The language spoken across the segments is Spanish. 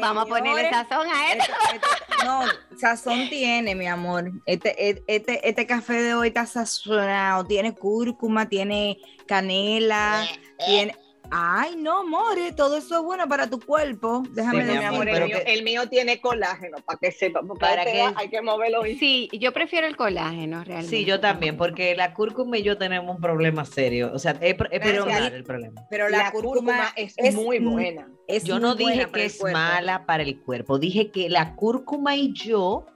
Vamos a ponerle sazón a esto. Este- este- no, sazón tiene, mi amor. Este, e- este, este café de hoy está sazonado. Tiene cúrcuma, tiene canela, tiene. Ay, no, more, todo eso es bueno para tu cuerpo. Déjame Sí, mi amor, el mío, que- el mío tiene colágeno, para que sepa. Para este que- hay que moverlo. y- Sí, yo prefiero el colágeno realmente. Sí, yo también, porque la cúrcuma y yo tenemos un problema serio. O sea, es, es el problema. Pero la, La cúrcuma, cúrcuma es, muy buena. es Yo no dije que es cuerpo. mala para el cuerpo. Dije que la cúrcuma y yo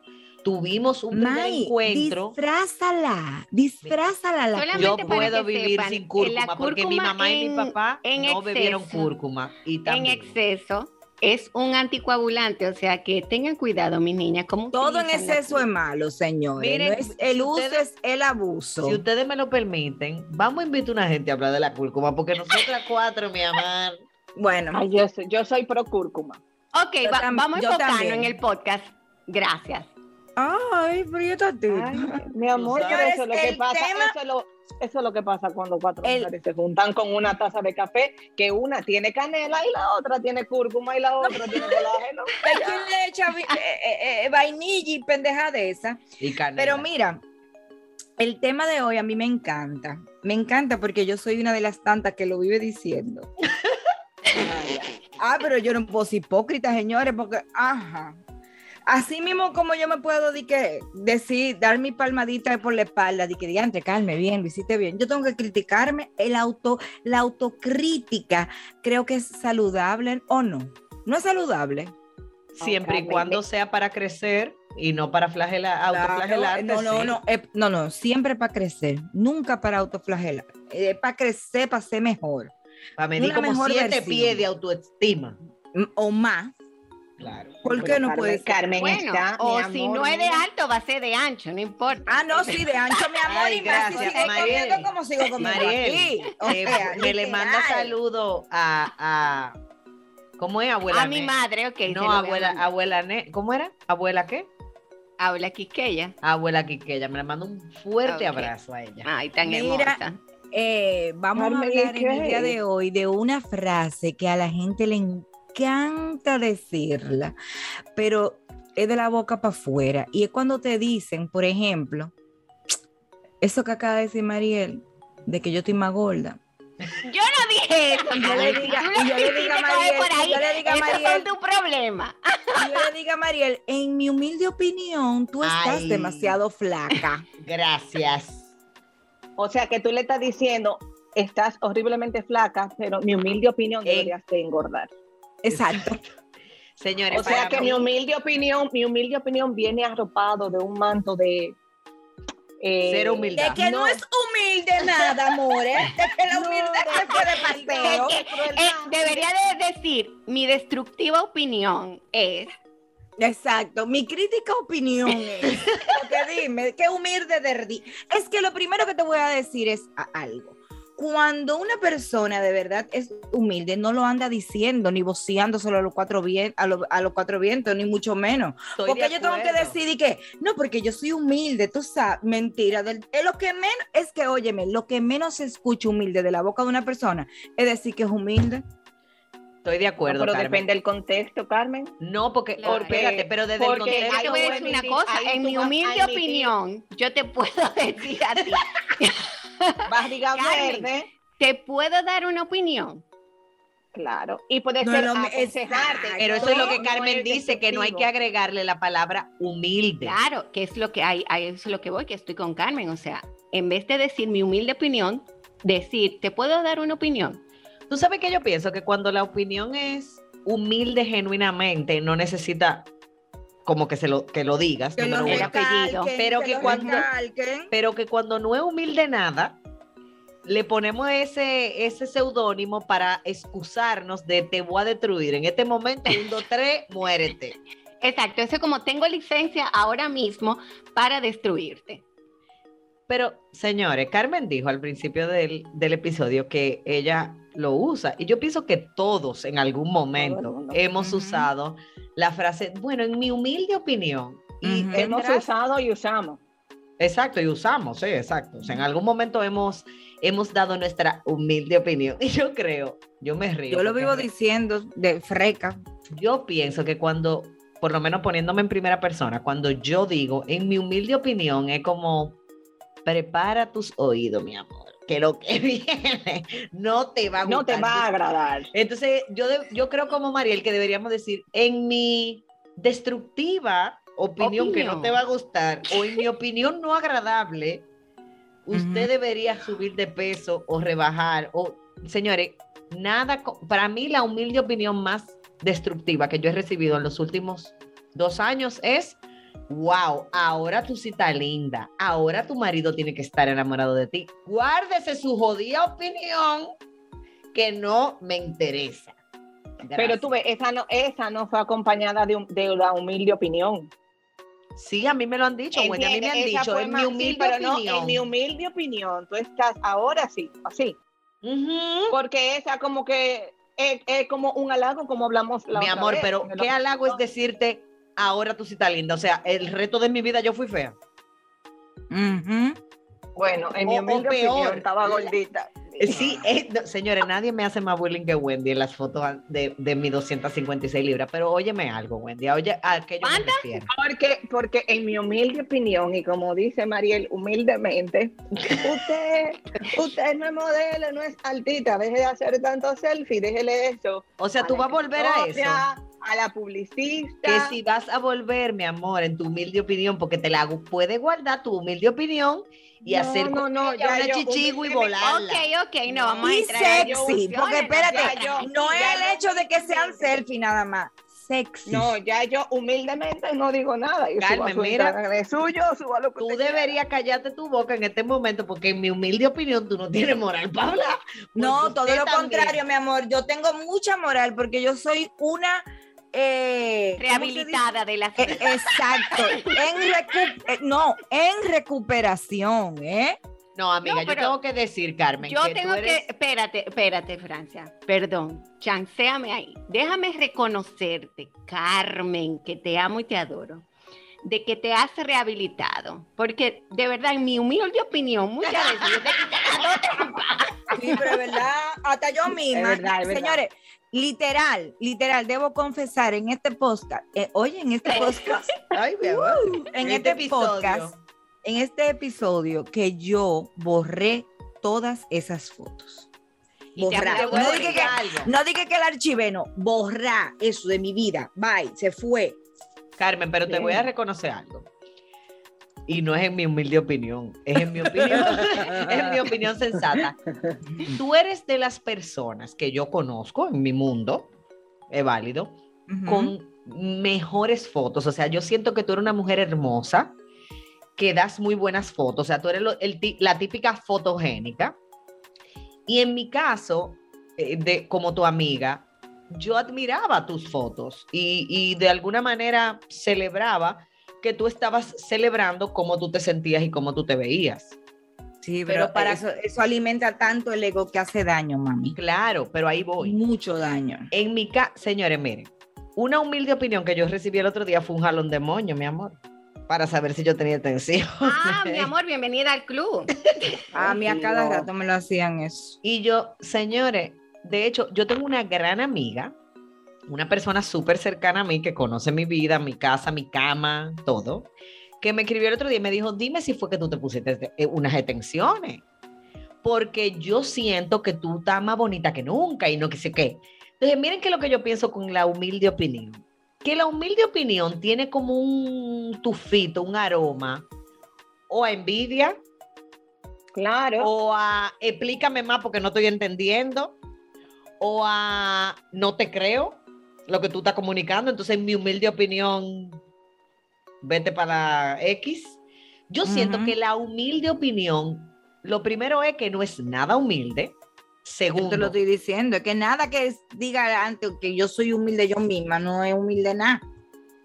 tuvimos un primer May, encuentro. disfrázala, disfrázala la Solamente Yo puedo vivir sepan, sin cúrcuma, porque mi mamá y mi papá en no bebieron exceso, cúrcuma. Y En exceso es un anticoagulante, o sea que tengan cuidado, mis niñas. ¿cómo Todo en exceso es malo, señores. Miren, no es el si uso, ustedes- es el abuso. Si ustedes me lo permiten, vamos a invitar a una gente a hablar de la cúrcuma, porque nosotras cuatro, mi amor. Bueno, Ay, yo, soy, yo soy pro cúrcuma. Ok, va- vamos a enfocarnos en el podcast. Gracias. Ay, pero yo mi amor, pero eso es lo que pasa. tema- Eso, es lo, eso es lo que pasa cuando cuatro El- mujeres se juntan con una taza de café, que una tiene canela y la otra tiene cúrcuma y la otra tiene colágeno. Hay quien le echa vi- eh, eh, eh, vainilla y pendeja de esa. Y canela. Pero mira, el tema de hoy a mí me encanta. Me encanta porque yo soy una de las tantas que lo vive diciendo. Ah, pero yo no puedo ser hipócrita, señores, porque, ajá. Así mismo como yo me puedo di que, decir, dar mi palmadita por la espalda, de que diante, calme bien, lo hiciste bien. Yo tengo que criticarme, el auto, la autocrítica, creo que es saludable o no. No es saludable. Siempre y cuando sea para crecer y no para flagelar, Claro, autoflagelarte. no, no, sí. no, eh, no, no, siempre para crecer, nunca para autoflagelar, es para crecer, para ser mejor, Para medir una como mejor siete versión. pies de autoestima. m- o más. Claro. ¿Por qué no Carmen- puede ser? Carmen Bueno, está, o si no es de alto, va a ser de ancho, no importa. Ah, no, sí, de ancho, mi amor, Ay, y si gracias, sigue Mariel. comiendo como sigo comiendo Mariel, aquí. O eh, sea, le manda saludo a, a ¿cómo es abuela? a mi madre, ok. No, abuela, abuela, Ne- ¿cómo era? ¿Abuela qué? Habla Quisqueya. Abuela Quiqueya, me le mando un fuerte abrazo a ella. Ay, tan Mira, hermosa. Eh, vamos Carmen, a ¿y hablar en el día de hoy de una frase que a la gente le encanta decirla, pero es de la boca para afuera. Y es cuando te dicen, por ejemplo, eso que acaba de decir Mariel, de que yo estoy más gorda. Yo no dije eso. Y yo le Mariel. diga- y yo le quisiste diga a coger Mariel, ahí. yo le diga a Esos Mariel. son tu problema. Y yo le digo a Mariel, en mi humilde opinión, tú estás Ay. demasiado flaca. Gracias. O sea que tú le estás diciendo, estás horriblemente flaca, pero mi humilde opinión deberías de engordar. Exacto. Señores, O sea que mí- mi humilde opinión, mi humilde opinión viene arropado de un manto de eh, Cero humildad. De que no, es humilde nada, amores. De que la humildad se fue de paseo. Eh, eh, debería de decir, mi destructiva opinión es Exacto, mi crítica opinión es, porque dime, qué humilde de Es que lo primero que te voy a decir es a- algo. Cuando una persona de verdad es humilde, no lo anda diciendo ni voceándoselo a los cuatro vientos, a, lo- a los cuatro vientos, ni mucho menos. Estoy porque yo tengo que decir y que, no, porque yo soy humilde, tú sabes, mentira. Del, es lo que menos, es que, óyeme, lo que menos se escucha humilde de la boca de una persona es decir que es humilde. Estoy de acuerdo, pero Carmen. depende del contexto, Carmen. No, porque, Claro. espérate, pero desde el Porque yo contexto... te voy a decir una cosa, en mi humilde opinión, yo te puedo decir a ti, Barriga Carmen. verde, te puedo dar una opinión. claro. Y puede No ser aconsejarte. Pero eso es lo que no Carmen dice, que no hay que agregarle la palabra humilde. Claro, que es lo que hay, a eso es lo que voy, que estoy con Carmen. O sea, en vez de decir mi humilde opinión, decir, te puedo dar una opinión. Tú sabes que yo pienso que cuando la opinión es humilde genuinamente, no necesita como que se lo, que lo digas, Que lo recalquen, Pero que cuando- recalquen. pero que cuando no es humilde nada, le ponemos ese, ese seudónimo para excusarnos de te voy a destruir. En este momento, un, dos, tres, muérete. Exacto, eso es como tengo licencia ahora mismo para destruirte. Pero, señores, Carmen dijo al principio del, del episodio que ella lo usa. Y yo pienso que todos en algún momento hemos usado la frase, bueno, en mi humilde opinión. Y. Hemos usado y usamos. Exacto, y usamos, sí, exacto. O sea, en algún momento hemos, hemos dado nuestra humilde opinión. Y yo creo, yo me río. Yo lo vivo diciendo de freca. Yo pienso que cuando, por lo menos poniéndome en primera persona, cuando yo digo, en mi humilde opinión, es como, prepara tus oídos, mi amor, que lo que viene no te va a gustar. No te va a agradar. Entonces, yo, de- yo creo como Mariel que deberíamos decir, en mi destructiva opinión, que no Opinión. te va a gustar, o en mi opinión no agradable, usted debería subir de peso o rebajar. O, señores, nada, para mí la humilde opinión más destructiva que yo he recibido en los últimos dos años es, wow, ahora tú sí estás linda, ahora tu marido tiene que estar enamorado de ti. Guárdese su jodida opinión que no me interesa. Pero tú ves, esa no, esa no fue acompañada de, un- de la humilde opinión. Sí, a mí me lo han dicho, Wendy, a mí me han dicho, en mi sí, humilde pero no, opinión. en mi humilde opinión, tú estás ahora sí, así. Porque esa como que es, es como un halago, como hablamos la Mi otra amor, vez, pero qué halago es decirte, ahora tú sí estás linda. O sea, el resto de mi vida yo fui fea. Ujú. Bueno, en mi o- humilde peor, opinión estaba gordita. Sí, eh, no, señores, nadie me hace más bullying que Wendy en las fotos de, de mis 256 libras. Pero óyeme algo, Wendy. Oye, ¿a qué yo me. Porque, porque en mi humilde opinión, y como dice Mariel, humildemente, usted, usted no es modelo, no es altita, deje de hacer tanto selfie, déjele eso. O sea, tú vas a volver a eso. A la publicista. Que si vas a volver, mi amor, en tu humilde opinión, porque te la hago, puedes guardar tu humilde opinión y No, hacer no, no, ya una yo chichigo y volarla. Ok, ok, no, vamos a Y entrar a sexy, discusiones, porque espérate, ya yo- no es el yo hecho de que sean selfie nada más. Sexy. No, ya yo humildemente no digo nada. Y Carmen, mira, es suyo, suba lo que Tú deberías callarte tu boca en este momento, porque en mi humilde opinión tú no tienes moral para hablar. No, todo lo también- contrario, mi amor. Yo tengo mucha moral porque yo soy una eh, ¿cómo se Rehabilitada de la? Eh, exacto. En recu- eh, no, en recuperación, ¿eh? No, amiga, No, yo tengo que decir, Carmen, Yo que tengo tú eres... que, espérate, espérate, Francia, perdón, chanceame ahí. Déjame reconocerte, Carmen, que te amo y te adoro, de que te has rehabilitado, porque de verdad, en mi humilde opinión, muchas veces yo te. Sí, pero es verdad, hasta yo misma. Es verdad, es verdad. Señores, literal, literal, debo confesar en este podcast, eh, oye, en este podcast, Ay, amor. en Este este, episodio. podcast, en este episodio que yo borré todas esas fotos. Borrar. No dije que, algo. no dije que el archive, no, borrar eso de mi vida. Bye, se fue. Carmen, pero te voy a reconocer algo. Y no es en mi humilde opinión, es en mi opinión, es mi opinión sensata. Tú eres de las personas que yo conozco en mi mundo, es válido, Ujú. con mejores fotos. O sea, yo siento que tú eres una mujer hermosa, que das muy buenas fotos. O sea, tú eres lo- el la típica fotogénica. Y en mi caso, eh, de, como tu amiga, yo admiraba tus fotos y, y de alguna manera celebraba que tú estabas celebrando cómo tú te sentías y cómo tú te veías. Sí, Pero pero, para- eso, eso alimenta tanto el ego que hace daño, mami. Claro, pero ahí voy. Mucho daño. En mi caso, señores, miren, una humilde opinión que yo recibí el otro día fue un jalón de moño, mi amor, para saber si yo tenía atención. Ah, mi amor, bienvenida al club. A mí a cada rato me lo hacían eso. Y yo, señores, de hecho, yo tengo una gran amiga, una persona súper cercana a mí que conoce mi vida, mi casa, mi cama, todo, que me escribió el otro día y me dijo, dime si fue que tú te pusiste eh, unas detenciones, porque yo siento que tú estás más bonita que nunca y no que sé qué. Entonces, miren qué es lo que yo pienso con la humilde opinión. Que la humilde opinión tiene como un tufito, un aroma, o a envidia, Claro. o a explícame más porque no estoy entendiendo, o a no te creo lo que tú estás comunicando. Entonces, en mi humilde opinión, vete para X. Yo siento Ujú. que la humilde opinión, lo primero es que no es nada humilde. Yo Segundo, te lo estoy diciendo, es que nada que es- diga antes que yo soy humilde yo misma, no es humilde nada.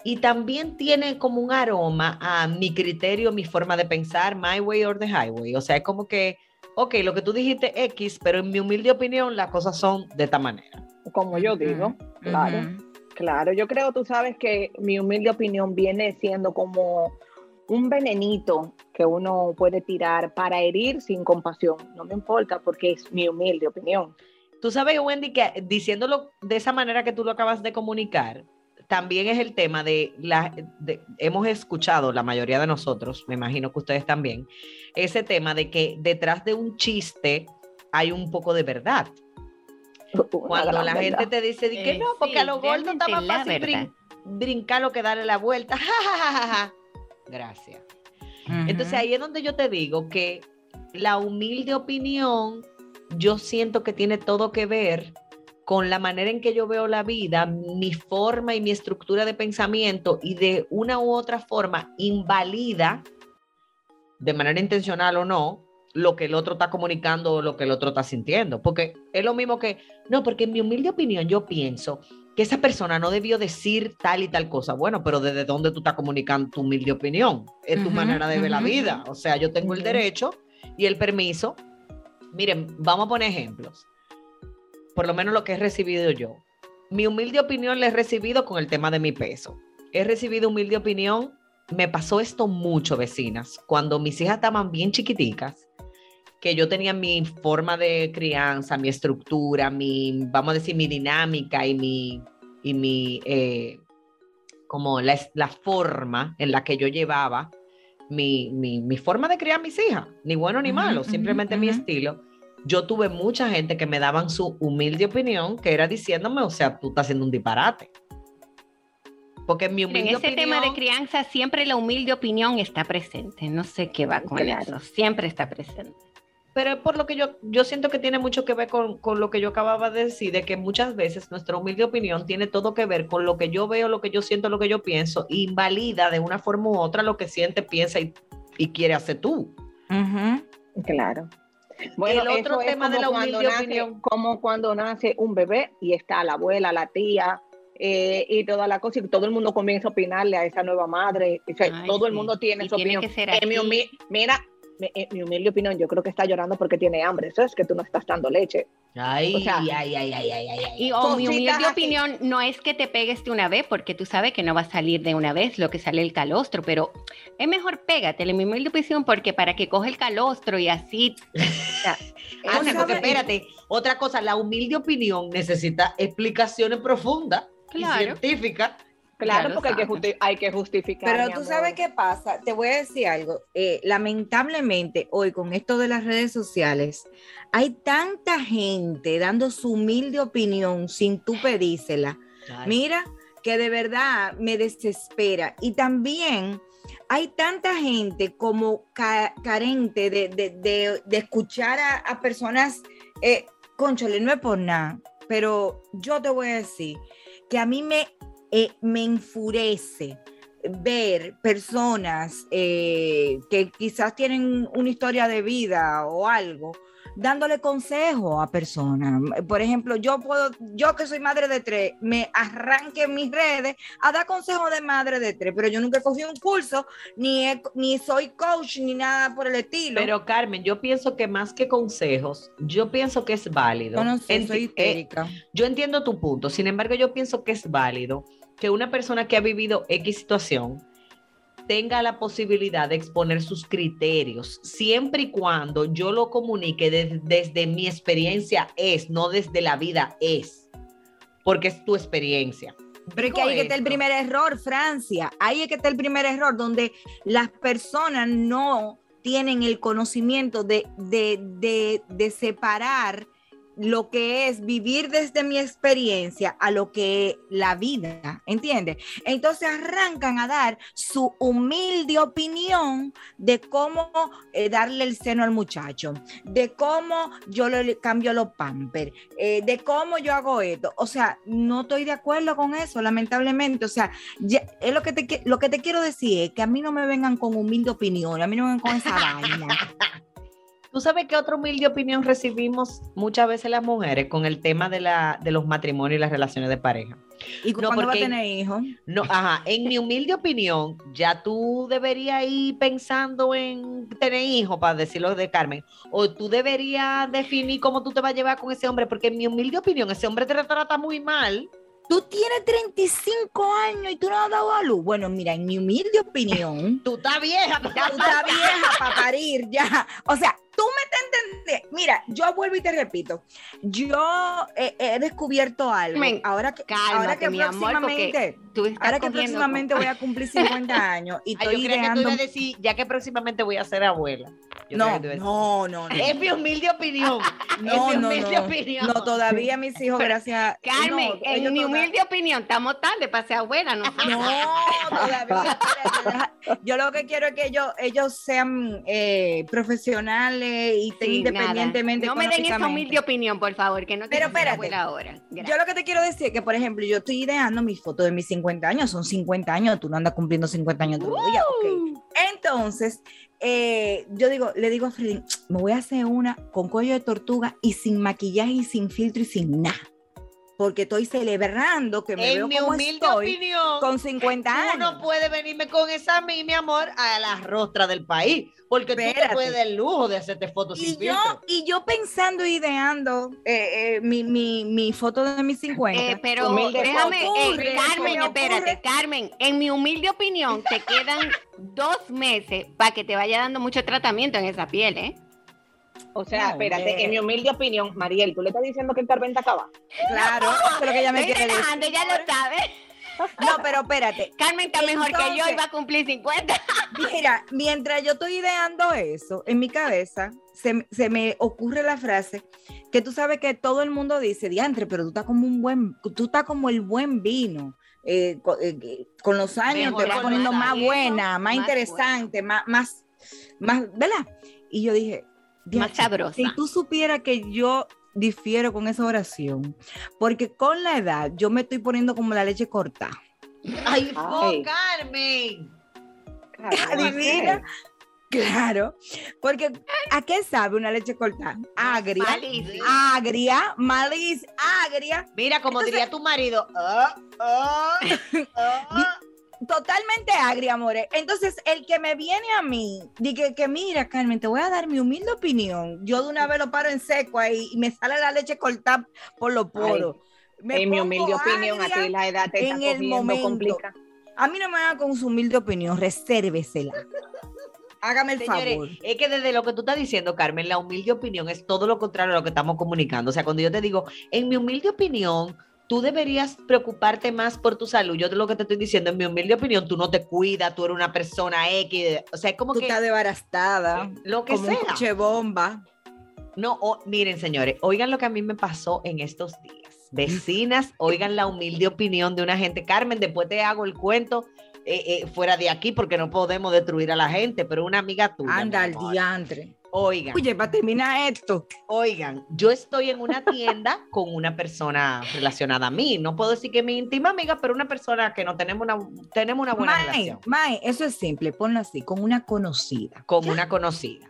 y también tiene como un aroma a mi criterio, mi forma de pensar, my way or the highway. O sea, es como que, ok, lo que tú dijiste X, pero en mi humilde opinión las cosas son de esta manera. Como yo digo. Claro. Ujú. Claro, yo creo, tú sabes que mi humilde opinión viene siendo como un venenito que uno puede tirar para herir sin compasión. No me importa porque es mi humilde opinión. Tú sabes, Wendy, que diciéndolo de esa manera que tú lo acabas de comunicar, también es el tema de la, de- hemos escuchado la mayoría de nosotros, me imagino que ustedes también, ese tema de que detrás de un chiste hay un poco de verdad. Una Cuando la verdad. gente te dice de que Eh, no, porque sí, a los gordos está más la fácil brin- brincar que darle la vuelta. Gracias. Entonces ahí es donde yo te digo que la humilde opinión, yo siento que tiene todo que ver con la manera en que yo veo la vida, mi forma y mi estructura de pensamiento y de una u otra forma invalida, de manera intencional o no, lo que el otro está comunicando o lo que el otro está sintiendo. Porque es lo mismo que, no, porque en mi humilde opinión yo pienso que esa persona no debió decir tal y tal cosa. Bueno, pero ¿desde dónde tú estás comunicando tu humilde opinión? Es tu manera de ver la vida. O sea, yo tengo el derecho y el permiso. Miren, vamos a poner ejemplos. Por lo menos lo que he recibido yo. Mi humilde opinión la he recibido con el tema de mi peso. He recibido humilde opinión. Me pasó esto mucho, vecinas. Cuando mis hijas estaban bien chiquiticas, que yo tenía mi forma de crianza, mi estructura, mi, vamos a decir, mi dinámica y mi, y mi eh, como la, la forma en la que yo llevaba mi, mi, mi forma de criar a mis hijas, ni bueno ni malo, simplemente mi estilo. Yo tuve mucha gente que me daban su humilde opinión, que era diciéndome, o sea, tú estás haciendo un disparate. Porque en mi En humilde ese opinión, tema de crianza siempre la humilde opinión está presente. No sé qué va con Claro. eso. Siempre está presente. Pero es por lo que yo, yo siento que tiene mucho que ver con, con lo que yo acababa de decir, de que muchas veces nuestra humilde opinión tiene todo que ver con lo que yo veo, lo que yo siento, lo que yo pienso, e invalida de una forma u otra lo que siente, piensa y, y quiere hacer tú. Ujú. Claro. El otro eso es tema de la humilde nace- opinión. Como cuando nace un bebé y está la abuela, la tía eh, y toda la cosa, y todo el mundo comienza a opinarle a esa nueva madre. O sea, Ay, todo el mundo tiene Y su tiene opinión. que ser mi mira, mi, en mi humilde opinión, yo creo que está llorando porque tiene hambre. Eso es que tú no estás dando leche. Ay, O sea, ay, ay, ay, ay, ay, ay. Y o mi humilde así. opinión no es que te pegues de una vez, porque tú sabes que no va a salir de una vez lo que sale el calostro, pero es mejor pégatele, mi humilde opinión, porque para que coge el calostro y así. o sea, es una sí, cosa- porque espérate, otra cosa, la humilde opinión necesita explicaciones profundas Claro. y científicas. Claro, porque hay que, hay que justificar. Pero tú amor. sabes qué pasa, te voy a decir algo. Eh, lamentablemente, hoy con esto de las redes sociales, hay tanta gente dando su humilde opinión sin tú pedírsela. Mira, que de verdad me desespera. Y también hay tanta gente como ca- carente de, de- de- de escuchar a, a personas, eh, conchole, no es por nada, pero yo te voy a decir que a mí me, eh, me enfurece ver personas eh, que quizás tienen una historia de vida o algo, dándole consejo a personas. Por ejemplo, yo puedo, yo que soy madre de tres, me arranque en mis redes a dar consejo de madre de tres, pero yo nunca he cogido un curso, ni, he- ni soy coach, ni nada por el estilo. Pero Carmen, yo pienso que más que consejos, yo pienso que es válido. yo no sé, Enti- soy eh, yo entiendo tu punto, sin embargo, yo pienso que es válido que una persona que ha vivido X situación tenga la posibilidad de exponer sus criterios, siempre y cuando yo lo comunique des- desde mi experiencia es, no desde la vida es, porque es tu experiencia. Pero es que ahí que está el primer error, Francia. Ahí es que está el primer error, donde las personas no tienen el conocimiento de, de, de, de separar lo que es vivir desde mi experiencia a lo que es la vida, ¿entiendes? Entonces arrancan a dar su humilde opinión de cómo eh, darle el seno al muchacho, de cómo yo le cambio los pampers, eh, de cómo yo hago esto. O sea, no estoy de acuerdo con eso, lamentablemente. O sea, ya- es lo que te, lo que te quiero decir es que a mí no me vengan con humilde opinión, a mí no me vengan con esa vaina. ¿Tú sabes qué otra humilde opinión recibimos muchas veces las mujeres con el tema de, la, de los matrimonios y las relaciones de pareja? ¿Y No, cuándo va a tener hijos? No, ajá, en mi humilde opinión, ya tú deberías ir pensando en tener hijos, para decirlo de Carmen, o tú deberías definir cómo tú te vas a llevar con ese hombre, porque en mi humilde opinión, ese hombre te trata muy mal. Tú tienes 35 años y tú no has dado a luz. Bueno, mira, en mi humilde opinión, Tú estás vieja, tú estás vieja para parir ya. O sea, tú me te entendés. Mira, yo vuelvo y te repito. Yo he descubierto algo. Ahora que, cálmate, ahora que mi amor, porque próximamente, Tú estás ahora que próximamente voy a cumplir 50 años y Ay, yo estoy que tú ideando. ibas a decir, ya que próximamente voy a ser abuela. Yo No, no, no, no. Es mi humilde opinión. No, es mi no, humilde no. opinión. No, todavía mis hijos, gracias. Carmen, no, en mi toda- humilde opinión, estamos tarde para ser abuela, ¿no? No, todavía. Yo lo que quiero es que ellos, ellos sean eh, profesionales y estén Sí, independientemente. No me den esa humilde opinión, por favor, que no te Pero espérate. ahora. Yo lo que te quiero decir es que, por ejemplo, yo estoy ideando mis fotos de mis 50 años, son 50 años, tú no andas cumpliendo 50 años todos los días, ok. Entonces, eh, yo digo, le digo a Freddy, me voy a hacer una con cuello de tortuga y sin maquillaje y sin filtro y sin nada. Porque estoy celebrando que me En veo mi como humilde estoy opinión, con 50 tú años. no puedes venirme con esa a mí, mi amor, a la rostra del país, porque tú te puedes dar el lujo de hacerte fotos Y sin yo, filtro. y yo pensando, ideando eh, eh, mi, mi, mi foto de mis 50. Eh, pero Humilde déjame, ocurre, eh, Carmen, me espérate. Carmen, en mi humilde opinión, te quedan dos meses para que te vaya dando mucho tratamiento en esa piel, ¿eh? O sea, No, espérate, en mi humilde opinión, Mariel, ¿tú le estás diciendo que el Carmen está acabado? Claro, eso es lo que ella me quiere decir. relajando, ya lo sabes. No, pero espérate. Carmen está mejor que yo y va a cumplir 50. Mira, mientras yo estoy ideando eso, en mi cabeza se, se me ocurre la frase que tú sabes que todo el mundo dice, diantre, pero tú estás como un buen, tú estás como el buen vino. eh, eh, con, los años te vas poniendo más buena, más, más interesante, más, más, más, ¿verdad? Y yo dije, Más sabrosa. si tú supieras que yo difiero con esa oración, porque con la edad yo me estoy poniendo como la leche corta. Ay, fo, Ay. Carmen. Adivina. Claro, porque ¿a qué sabe una leche cortada? Agria, agria, maliz, agria, Mira, como diría tu marido, ah, ah, ah. Totalmente agria, amores. Entonces, el que me viene a mí, dice que mira, Carmen, te voy a dar mi humilde opinión. Yo de una vez lo paro en seco ahí y me sale la leche cortada por los poros. Me en mi humilde opinión, a ti la edad te está en el cogiendo momento. complica. A mí no me haga con su humilde opinión, resérvesela. Hágame el Señores, favor. es que desde lo que tú estás diciendo, Carmen, la humilde opinión es todo lo contrario a lo que estamos comunicando. O sea, cuando yo te digo, en mi humilde opinión, tú deberías preocuparte más por tu salud. Yo lo que te estoy diciendo, en mi humilde opinión, tú no te cuidas, tú eres una persona X. O sea, es como Tú que estás desbarastada, lo que como un sea. coche bomba. No, miren, señores, oigan lo que a mí me pasó en estos días. Vecinas, oigan la humilde opinión de una gente. Carmen, después te hago el cuento eh, eh, fuera de aquí porque no podemos destruir a la gente, pero una amiga tuya. Anda al diantre. Oigan, Oye, para terminar esto. oigan, yo estoy en una tienda con una persona relacionada a mí. No puedo decir que mi íntima amiga, pero una persona que no tenemos una, tenemos una buena Mae, relación. Mae, eso es simple, ponlo así, con una conocida. con una conocida.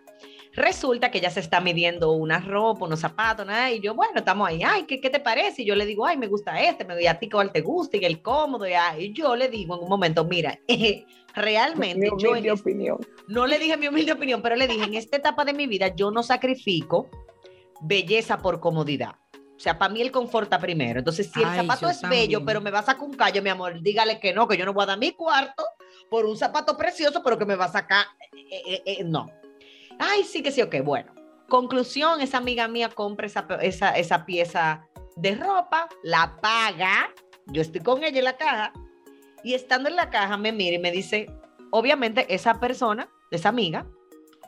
Resulta que ella se está midiendo una ropa, unos zapatos, nada, y yo, bueno, estamos ahí, ay, ¿qué, qué te parece? Y yo le digo, ay, me gusta este, me doy a ti cuál te gusta y el cómodo, y, ah, y yo le digo en un momento, mira, eh, realmente Mi yo en opinión. no le dije mi humilde opinión, pero le dije, en esta etapa de mi vida yo no sacrifico belleza por comodidad. O sea, para mí el confort está primero. Entonces, si el Ay, zapato es bello, también. pero me va a sacar un callo, mi amor, dígale que no, que yo no voy a dar mi cuarto por un zapato precioso, pero que me va a sacar. eh, eh, eh, no. Ay, sí que sí, ok, bueno. Conclusión, esa amiga mía compra esa, esa, esa pieza de ropa, la paga, yo estoy con ella en la caja, y estando en la caja me mira y me dice, obviamente esa persona, esa amiga,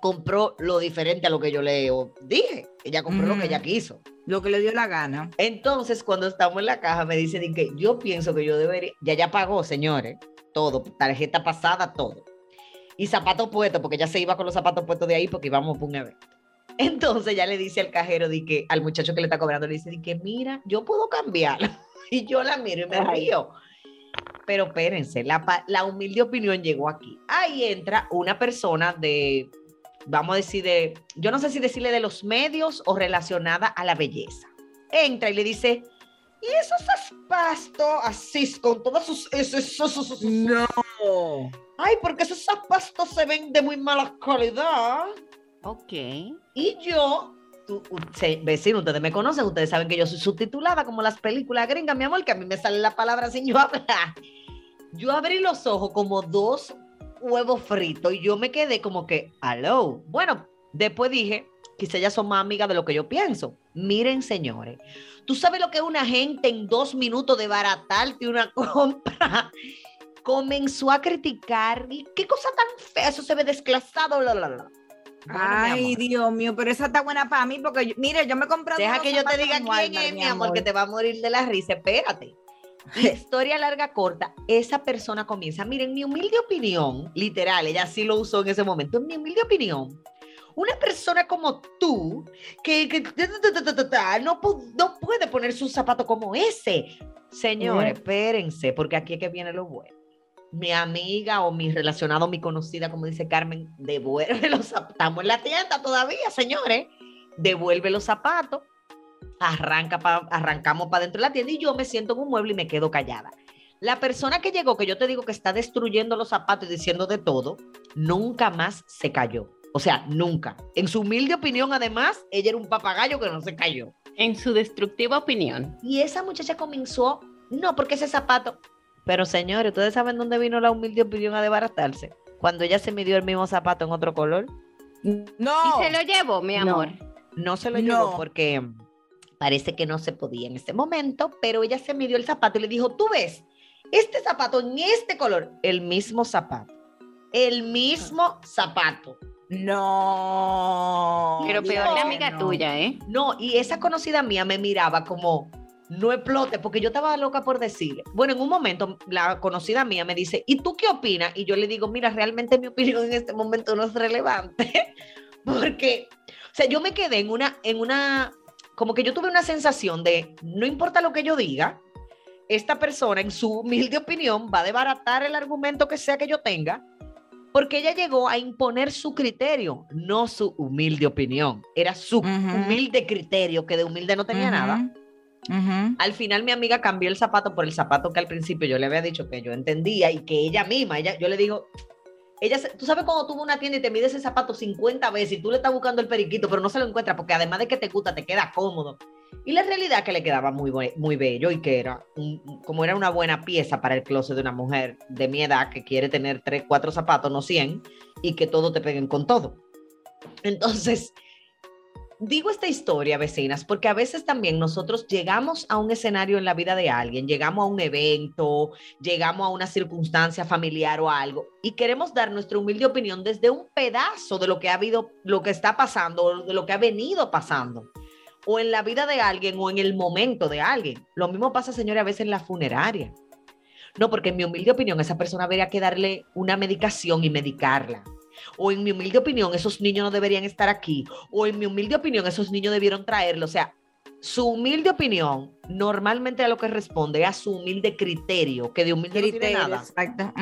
compró lo diferente a lo que yo le dije. Ella compró lo que Ujú. ella quiso. Lo que le dio la gana. Entonces, cuando estamos en la caja, me dice que yo pienso que yo debería, ya ya pagó, señores, todo, tarjeta pasada, todo. Y zapatos puestos, porque ya se iba con los zapatos puestos de ahí porque íbamos por un evento. Entonces ya le dice al cajero, de que, al muchacho que le está cobrando, le dice, de que mira, yo puedo cambiarlo. Y yo la miro y me río. Pero espérense, la, la humilde opinión llegó aquí. Ahí entra una persona de, vamos a decir, de, yo no sé si decirle de los medios o relacionada a la belleza. Entra y le dice, ¿y esos zapatos así, con todos sus... esos- esos- esos- esos- No. Ay, porque esos zapatos se ven de muy mala calidad. Ok. Y yo, tú, u- se- vecino, ustedes me conocen, ustedes saben que yo soy subtitulada como las películas gringas, mi amor, que a mí me sale la palabra sin yo hablar. Yo abrí los ojos como dos huevos fritos y yo me quedé como que, aló. Bueno, después dije, quizá ellas son más amigas de lo que yo pienso. Miren, señores, tú sabes lo que una gente en dos minutos de baratarte una compra comenzó a criticar. y ¿Qué cosa tan fea? Eso se ve desclasado, la, la, la. Bueno, mi Ay. Dios mío, pero esa está buena para mí porque, yo- mire, yo me he comprado. Deja que yo te diga quién Walmart, es, mi amor, que te va a morir de la risa. Espérate. Historia larga, corta. Esa persona comienza. Miren, mi humilde opinión, literal, ella sí lo usó en ese momento. En mi humilde opinión, una persona como tú, que, no, no puede poner su zapato como ese. Señores, espérense, porque aquí es que viene lo bueno. Mi amiga o mi relacionado, mi conocida, como dice Carmen, devuelve los zapatos. Estamos en la tienda todavía, señores. Devuelve los zapatos arranca pa- arrancamos para dentro de la tienda y yo me siento en un mueble y me quedo callada. La persona que llegó, que yo te digo que está destruyendo los zapatos y diciendo de todo, nunca más se cayó. O sea, nunca. En su humilde opinión, además, ella era un papagayo que no se cayó. En su destructiva opinión. Y esa muchacha comenzó, no, porque ese zapato. Pero señores, ¿ustedes saben dónde vino la humilde opinión a desbaratarse? Cuando ella se midió el mismo zapato en otro color. No. Y se lo llevó, mi No. amor. No se lo No. llevó porque parece que no se podía en ese momento, pero ella se midió el zapato y le dijo, tú ves, este zapato en este color, el mismo zapato, el mismo zapato. No. Pero peor Dios la amiga no. tuya, ¿eh? No, y esa conocida mía me miraba como, no explote, porque yo estaba loca por decirle. Bueno, en un momento la conocida mía me dice, ¿y tú qué opinas? Y yo le digo, mira, realmente mi opinión en este momento no es relevante, porque, o sea, yo me quedé en una, en una, como que yo tuve una sensación de, no importa lo que yo diga, esta persona en su humilde opinión va a desbaratar el argumento que sea que yo tenga, porque ella llegó a imponer su criterio, no su humilde opinión, era su humilde criterio, que de humilde no tenía nada. Al final mi amiga cambió el zapato por el zapato que al principio yo le había dicho que yo entendía y que ella misma, ella, yo le digo, ella, tú sabes cuando a una tienda y te mides ese zapato 50 veces y tú le estás buscando el periquito, pero no se lo encuentras porque además de que te gusta, te queda cómodo. Y la realidad que le quedaba muy, muy bello y que era, como era una buena pieza para el closet de una mujer de mi edad que quiere tener 3, 4 zapatos, no 100, y que todo te peguen con todo. Entonces, Digo esta historia, vecinas, porque a veces también nosotros llegamos a un escenario en la vida de alguien, llegamos a un evento, llegamos a una circunstancia familiar o algo y queremos dar nuestra humilde opinión desde un pedazo de lo que ha habido, lo que está pasando, de lo que ha venido pasando, o en la vida de alguien o en el momento de alguien. Lo mismo pasa, señores, a veces en la funeraria. No, porque en mi humilde opinión esa persona debería que darle una medicación y medicarla. O en mi humilde opinión esos niños no deberían estar aquí. O en mi humilde opinión esos niños debieron traerlo. O sea, su humilde opinión normalmente a lo que responde es a su humilde criterio, que de humilde no tiene Criterio, nada. exacto.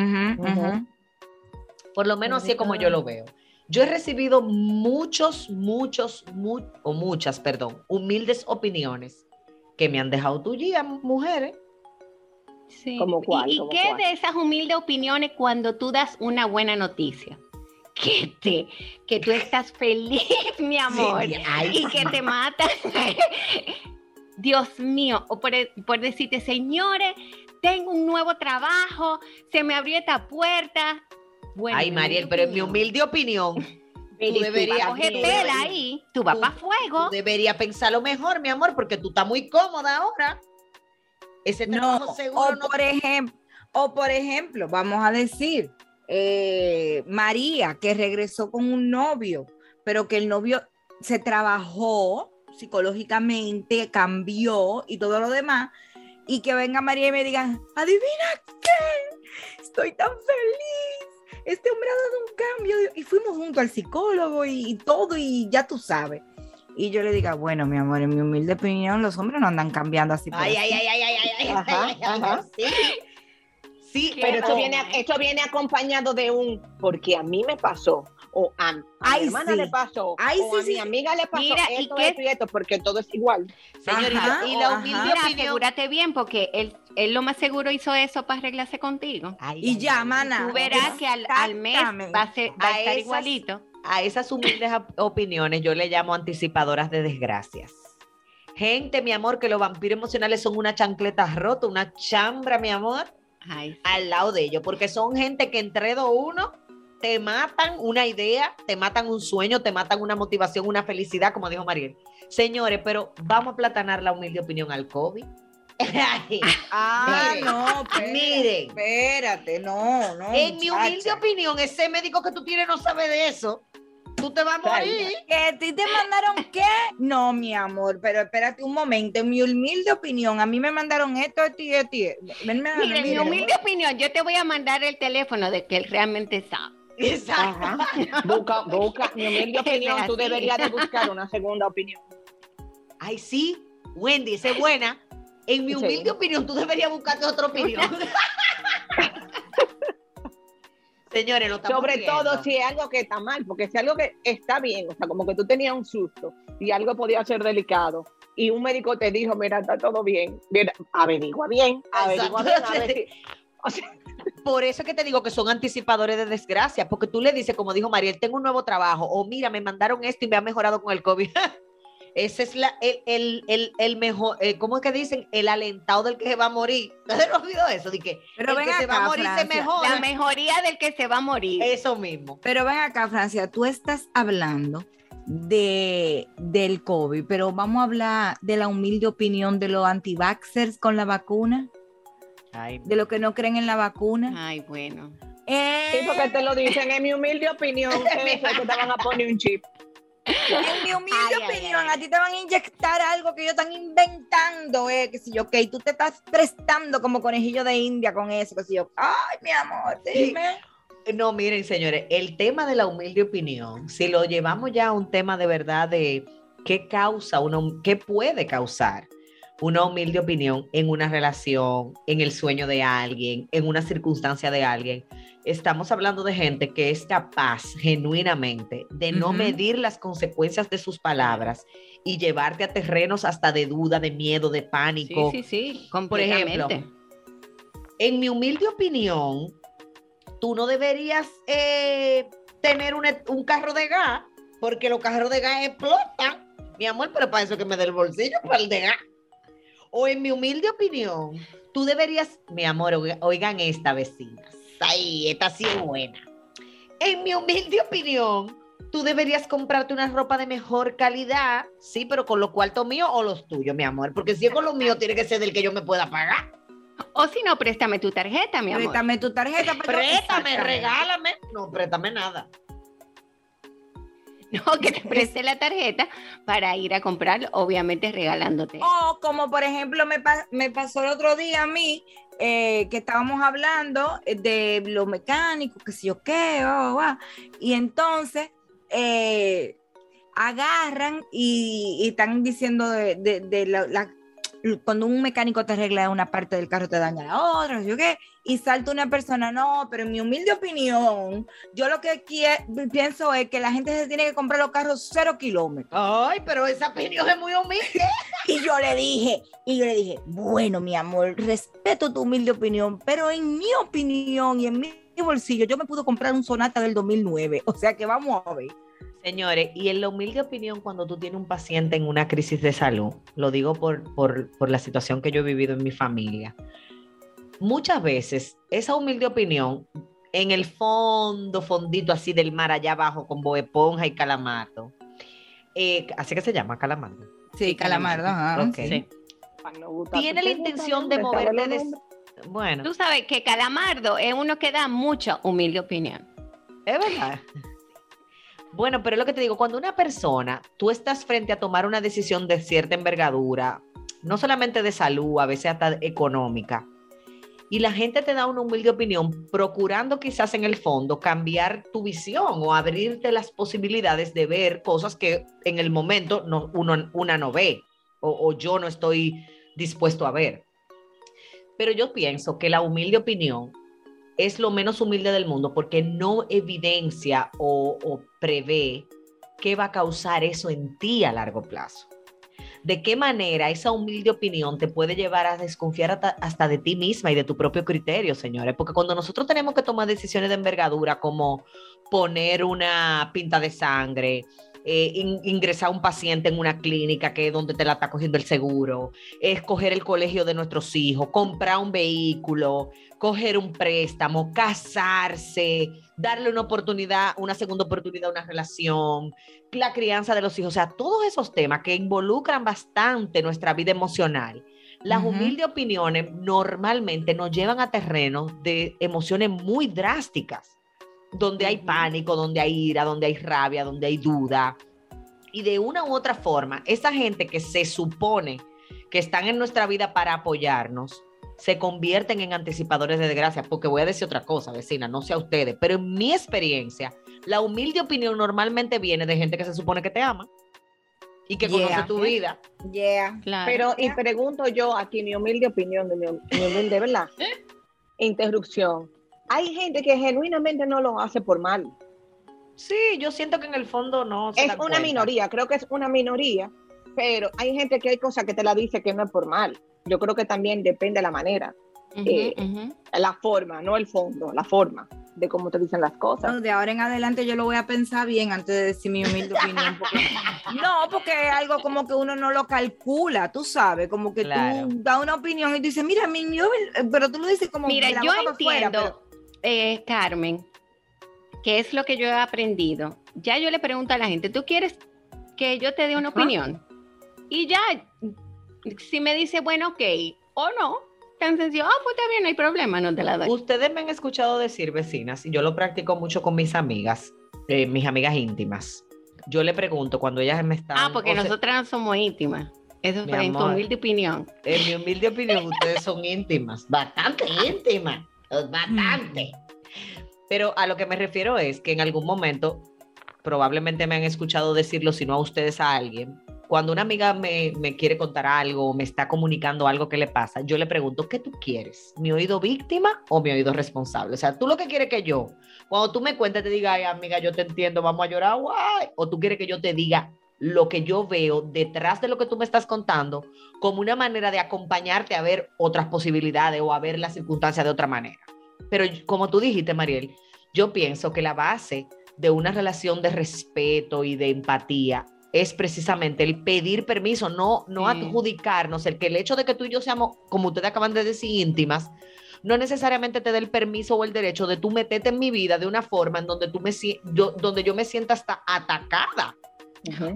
Por lo menos así es como yo lo veo. Yo he recibido muchos, muchos, mu- o muchas, perdón, humildes opiniones que me han dejado tuya, mujeres. Sí. ¿Cómo cuál? ¿Y, y ¿Cómo qué cuál? de esas humildes opiniones cuando tú das una buena noticia? Que, te, que tú estás feliz, mi amor, Sí, ay, y que te matan. Dios mío, o por, por decirte, señores, tengo un nuevo trabajo, se me abrió esta puerta. Bueno, Ay, Mariel, pero en mi humilde opinión, tú Verifica deberías, tela ahí, tú vas Tú- para fuego. tú deberías pensarlo mejor, mi amor, porque tú estás muy cómoda ahora. Ese No, trabajo seguro o no por ejemplo, o por ejemplo, vamos a decir, eh, María, que regresó con un novio, pero que el novio se trabajó psicológicamente, cambió y todo lo demás, y que venga María y me diga, adivina qué, estoy tan feliz, este hombre ha dado un cambio, y fuimos juntos al psicólogo y, y todo, y ya tú sabes. Y yo le diga, bueno, mi amor, en mi humilde opinión, los hombres no andan cambiando así. Ay, así". ay, ay, ay, ay, ay, Ajá, ajá. sí. Sí, Qué Pero esto viene, esto viene acompañado de un, porque a mí me pasó, o a, a mi hermana sí. le pasó, Ay, o sí, a sí, mi amiga le pasó Mira, ¿y esto, qué- esto y esto, porque todo es igual. señorita, y la humilde Mira, opinión. asegúrate bien porque él, él lo más seguro hizo eso para arreglarse contigo. Ay, Y ya, mana. Tú verás que al, al mes va a, ser- va a A estar esas- igualito. A esas humildes op- opiniones yo le llamo anticipadoras de desgracias. Gente, mi amor, que los vampiros emocionales son una chancleta rota, una chambra, mi amor, Ay, al lado de ellos, porque son gente que entre dos uno te matan una idea, te matan un sueño, te matan una motivación, una felicidad, como dijo Mariel. Señores, pero vamos a platanar la humilde opinión al COVID. Ay, Ah, Miren, no, espérate, miren. Espérate, no, no. en mi humilde opinión, ese médico que tú tienes no sabe de eso. Tú te vas a morir. ¿Que a ti te mandaron qué? No, mi amor, pero espérate un momento. En mi humilde opinión, a mí me mandaron esto, esto y esto. en mi humilde opinión, yo te voy a mandar el teléfono de que él realmente sabe. Exacto. Ajá. Busca, busca, mi humilde opinión, tú deberías de buscar una segunda opinión. Ay, sí, Wendy, esa es buena. En mi Sí. humilde opinión, tú deberías buscarte otra opinión. Señores, lo estamos Sobre viendo. todo si es algo que está mal, porque si es algo que está bien, o sea, como que tú tenías un susto y algo podía ser delicado y un médico te dijo, mira, está todo bien, mira, averigua bien, averigua bien, Exacto. a ver si- o sea, Por eso es que te digo que son anticipadores de desgracia, porque tú le dices, como dijo Mariel, tengo un nuevo trabajo, o mira, me mandaron esto y me ha mejorado con el COVID. Ese es la, el, el, el, el mejor, eh, ¿cómo es que dicen? El alentado del que se va a morir. ¿No se olvidó eso? De que Pero el ven que se va a acá, morir se Francia. mejora. La mejoría del que se va a morir. Eso mismo. Pero ven acá, Francia, tú estás hablando de, del COVID, pero vamos a hablar de la humilde opinión de los antivaxxers con la vacuna, Ay, de los que no creen en la vacuna. Ay, bueno. Eh, sí, porque te lo dicen, en mi humilde opinión, que te van a poner un chip. En mi humilde Ay, opinión, ay. a ti te van a inyectar algo que ellos están inventando, eh, que si yo, ok, tú te estás prestando como conejillo de India con eso, que si yo, ay, mi amor, dime. No, miren, señores, el tema de la humilde opinión, si lo llevamos ya a un tema de verdad de qué causa una, qué puede causar una humilde opinión en una relación, en el sueño de alguien, en una circunstancia de alguien, estamos hablando de gente que es capaz genuinamente de no medir las consecuencias de sus palabras y llevarte a terrenos hasta de duda, de miedo, de Sí, pánico. sí, sí, Por ejemplo, en mi humilde opinión, tú no deberías eh, tener un, un carro de gas, porque los carros de gas explotan. Mi amor, pero para eso que me dé el bolsillo, para el de gas. O en mi humilde opinión, tú deberías, mi amor, oiga- oigan esta Ay, esta sí es buena. En mi humilde opinión, tú deberías comprarte una ropa de mejor calidad, sí, pero con los cuartos míos o los tuyos, mi amor. Porque si es con los míos, tiene que ser del que yo me pueda pagar. O si no, préstame tu tarjeta, mi amor. Préstame tu tarjeta. para yo- Préstame, regálame. No, préstame nada. No, que te preste la tarjeta para ir a comprar, obviamente regalándote. O como por ejemplo me, me pasó el otro día a mí, eh, que estábamos hablando de lo mecánico, que si yo qué, y entonces eh, agarran y, y están diciendo de, cuando un mecánico te arregla una parte del carro te daña la otra, yo qué, y salta una persona, no, pero en mi humilde opinión, yo lo que pienso es que la gente se tiene que comprar los carros cero kilómetros. Ay, pero esa opinión es muy humilde. Y yo le dije, y yo le dije, bueno, mi amor, respeto tu humilde opinión, pero en mi opinión y en mi bolsillo, yo me pude comprar un Sonata del 2009. O sea que vamos a ver. Señores, y en la humilde opinión, cuando tú tienes un paciente en una crisis de salud, lo digo por, por, por la situación que yo he vivido en mi familia, muchas veces esa humilde opinión, en el fondo, fondito así del mar allá abajo, con Boeponja y Calamardo, eh, así que se llama Calamardo. Sí, calamardo, ajá. Sí. Tiene ¿Tú la intención de moverte de... Bueno, Tú sabes que Calamardo es uno que da mucha humilde opinión. es verdad. Bueno, pero es lo que te digo, cuando una persona, tú estás frente a tomar una decisión de cierta envergadura, no solamente de salud, a veces hasta económica, y la gente te da una humilde opinión, procurando quizás en el fondo cambiar tu visión o abrirte las posibilidades de ver cosas que en el momento no, uno, una no ve o, yo no estoy dispuesto a ver. Pero yo pienso que la humilde opinión es lo menos humilde del mundo porque no evidencia o, o prevé qué va a causar eso en ti a largo plazo. De qué manera esa humilde opinión te puede llevar a desconfiar hasta, de ti misma y de tu propio criterio, señores. Porque cuando nosotros tenemos que tomar decisiones de envergadura como poner una pinta de sangre, eh, in- ingresar a un paciente en una clínica que es donde te la está cogiendo el seguro, escoger el colegio de nuestros hijos, comprar un vehículo, coger un préstamo, casarse, darle una oportunidad, una segunda oportunidad a una relación, la crianza de los hijos, o sea, todos esos temas que involucran bastante nuestra vida emocional. Las Ujú. humildes opiniones normalmente nos llevan a terrenos de emociones muy drásticas, donde hay pánico, donde hay ira, donde hay rabia, donde hay duda. Y de una u otra forma, esa gente que se supone que están en nuestra vida para apoyarnos, se convierten en anticipadores de desgracia, porque voy a decir otra cosa, vecina, no sé a ustedes, pero en mi experiencia, la humilde opinión normalmente viene de gente que se supone que te ama y que Yeah. conoce tu vida. Yeah. Claro. Pero, y pregunto yo aquí, mi humilde opinión, de mi, mi humilde, ¿verdad? Interrupción. Hay gente que genuinamente no lo hace por mal. Sí, yo siento que en el fondo no. se Es una cuenta. minoría, creo que es una minoría, pero hay gente que hay cosas que te la dice que no es por mal. Yo creo que también depende de la manera, eh, la forma, no el fondo, la forma de cómo te dicen las cosas. No, de ahora en adelante yo lo voy a pensar bien antes de decir mi humilde opinión. porque- no, porque es algo como que uno no lo calcula, tú sabes, como que Claro. tú das una opinión y tú dices, mira, mi, yo- pero tú lo dices como Mira, la yo boca para afuera, entiendo, eh, Carmen, que es lo que yo he aprendido. Ya yo le pregunto a la gente, ¿tú quieres que yo te dé una opinión? Y ya, si me dice, bueno, ok, o no, tan sencillo, ah, pues está bien, no hay problema, no te la doy. Ustedes me han escuchado decir, vecinas, y yo lo practico mucho con mis amigas, eh, mis amigas íntimas. Yo le pregunto cuando ellas me están. ah, porque nosotras no somos íntimas. Eso en tu humilde opinión. En mi humilde opinión, ustedes son íntimas, bastante íntimas, bastante. Pero a lo que me refiero es que en algún momento, probablemente me han escuchado decirlo, si no a ustedes, a alguien. Cuando una amiga me, me quiere contar algo o me está comunicando algo que le pasa, yo le pregunto, ¿qué tú quieres? ¿Mi oído víctima o mi oído responsable? O sea, tú lo que quieres que yo, cuando tú me cuentes, te diga, ay, amiga, yo te entiendo, vamos a llorar, guay. O tú quieres que yo te diga lo que yo veo detrás de lo que tú me estás contando como una manera de acompañarte a ver otras posibilidades o a ver las circunstancias de otra manera. Pero como tú dijiste, Mariel, yo pienso que la base de una relación de respeto y de empatía es precisamente el pedir permiso, no, no Sí. adjudicarnos, el que el hecho de que tú y yo seamos, como ustedes acaban de decir, íntimas, no necesariamente te dé el permiso o el derecho de tú meterte en mi vida de una forma en donde, tú me, yo, donde yo me sienta hasta atacada.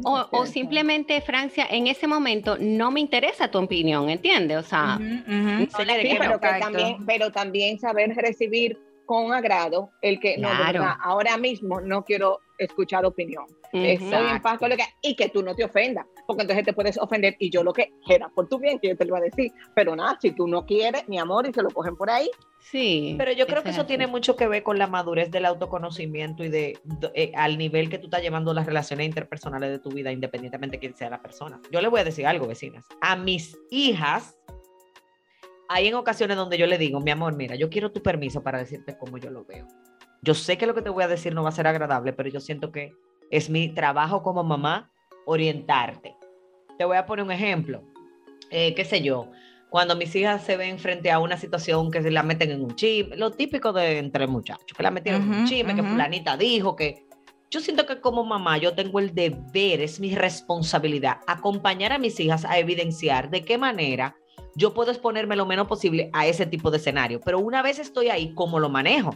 O, simplemente, Francia, en ese momento no me interesa tu opinión, ¿entiendes? O sea, Sí, que pero, que también, pero también saber recibir con agrado el que no, de Claro. verdad, ahora mismo no quiero escuchar opinión. Estoy en Exacto. paz con lo que y que tú no te ofendas, porque entonces te puedes ofender y yo lo que era por tu bien que yo te lo iba a decir, pero nada, si tú no quieres, mi amor, y se lo cogen por ahí, sí. Pero yo creo que es eso tiene mucho que ver con la madurez del autoconocimiento y de, de- eh, al nivel que tú estás llevando las relaciones interpersonales de tu vida, independientemente de quién sea la persona. Yo le voy a decir algo, vecinas. A mis hijas, hay en ocasiones donde yo le digo, mi amor, mira, yo quiero tu permiso para decirte cómo yo lo veo. Yo sé que lo que te voy a decir no va a ser agradable, pero yo siento que es mi trabajo como mamá orientarte. Te voy a poner un ejemplo. Eh, ¿Qué sé yo? Cuando mis hijas se ven frente a una situación que se la meten en un chisme, lo típico de entre muchachos, que la metieron en un chisme, que ujú. fulanita dijo que Yo siento que como mamá yo tengo el deber, es mi responsabilidad, acompañar a mis hijas a evidenciar de qué manera yo puedo exponerme lo menos posible a ese tipo de escenario. Pero una vez estoy ahí, ¿cómo lo manejo?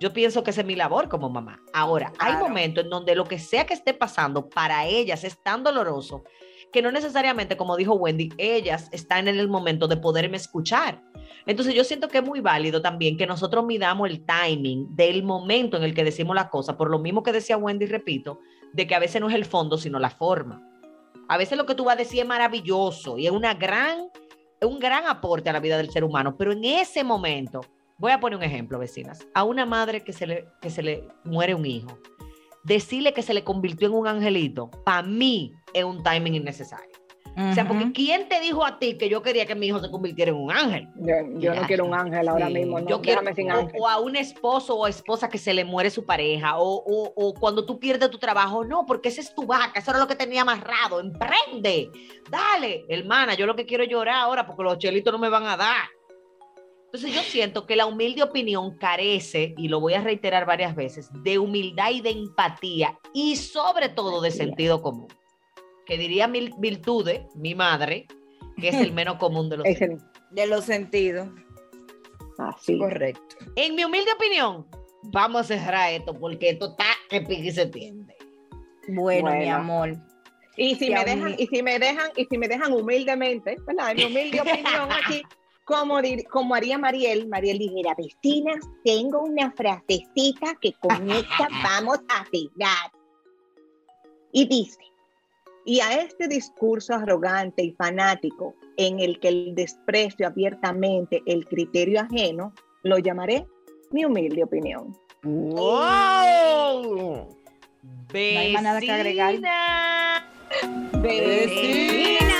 Yo pienso que esa es mi labor como mamá. Ahora, hay momentos en donde lo que sea que esté pasando para ellas es tan doloroso que no necesariamente, como dijo Wendy, ellas están en el momento de poderme escuchar. Entonces yo siento que es muy válido también que nosotros midamos el timing del momento en el que decimos la cosa, por lo mismo que decía Wendy, repito, de que a veces no es el fondo, sino la forma. A veces lo que tú vas a decir es maravilloso y es una gran, es un gran aporte a la vida del ser humano, pero en ese momento, voy a poner un ejemplo, vecinas, a una madre que se le, que se le muere un hijo, decirle que se le convirtió en un angelito, para mí es un timing innecesario. O sea, porque. ¿quién te dijo a ti que yo quería que mi hijo se convirtiera en un ángel? Yo, yo no quiero un ángel ahora Sí, mismo, no, yo quiero, sin ángel. o a un esposo o esposa que se le muere su pareja, o, o- o cuando tú pierdes tu trabajo, no, porque esa es tu vaca, eso era lo que tenía amarrado, emprende, dale, hermana, yo lo que quiero es llorar ahora porque los chelitos no me van a dar. Entonces yo siento que la humilde opinión carece, y lo voy a reiterar varias veces, de humildad y de empatía, y sobre todo de sentido común. Que diría mil virtudes, mi madre, que es el menos común de los el- De los sentidos. así. Correcto. En mi humilde opinión, vamos a cerrar esto porque esto está que pique y se tiende. Bueno, mi amor. Y si me dejan, y si me dejan, y si me dejan humildemente, ¿verdad? En mi humilde opinión aquí, como, dir- como haría Mariel, Mariel dijera, vecinas, tengo una frasecita que con esta vamos a cenar. Y dice, y a este discurso arrogante y fanático en el que el desprecio abiertamente el criterio ajeno, lo llamaré mi humilde opinión. ¡Wow! hay más nada que agregar. Vecina. Vecina.